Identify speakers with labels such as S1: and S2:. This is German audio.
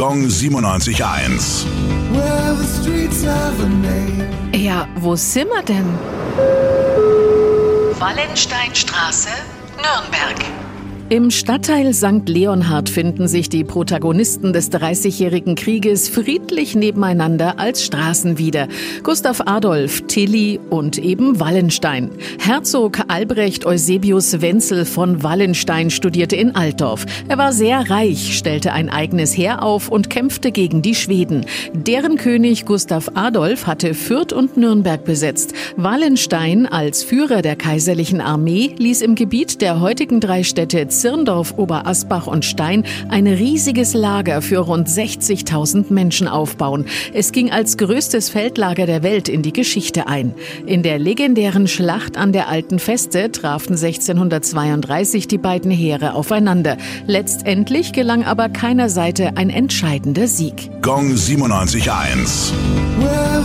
S1: Gong 97.1.
S2: Well, the streets have a name.
S3: Ja, wo sind wir denn?
S4: Wallensteinstraße, Nürnberg.
S3: Im Stadtteil St. Leonhard finden sich die Protagonisten des Dreißigjährigen Krieges friedlich nebeneinander als Straßen wieder. Gustav Adolf, Tilly und eben Wallenstein. Herzog Albrecht Eusebius Wenzel von Wallenstein studierte in Altdorf. Er war sehr reich, stellte ein eigenes Heer auf und kämpfte gegen die Schweden. Deren König Gustav Adolf hatte Fürth und Nürnberg besetzt. Wallenstein als Führer der kaiserlichen Armee ließ im Gebiet der heutigen drei Städte Zirndorf, Oberasbach und Stein ein riesiges Lager für rund 60.000 Menschen aufbauen. Es ging als größtes Feldlager der Welt in die Geschichte ein. In der legendären Schlacht an der Alten Feste trafen 1632 die beiden Heere aufeinander. Letztendlich gelang aber keiner Seite ein entscheidender Sieg.
S1: Gong 97.1.
S2: Well,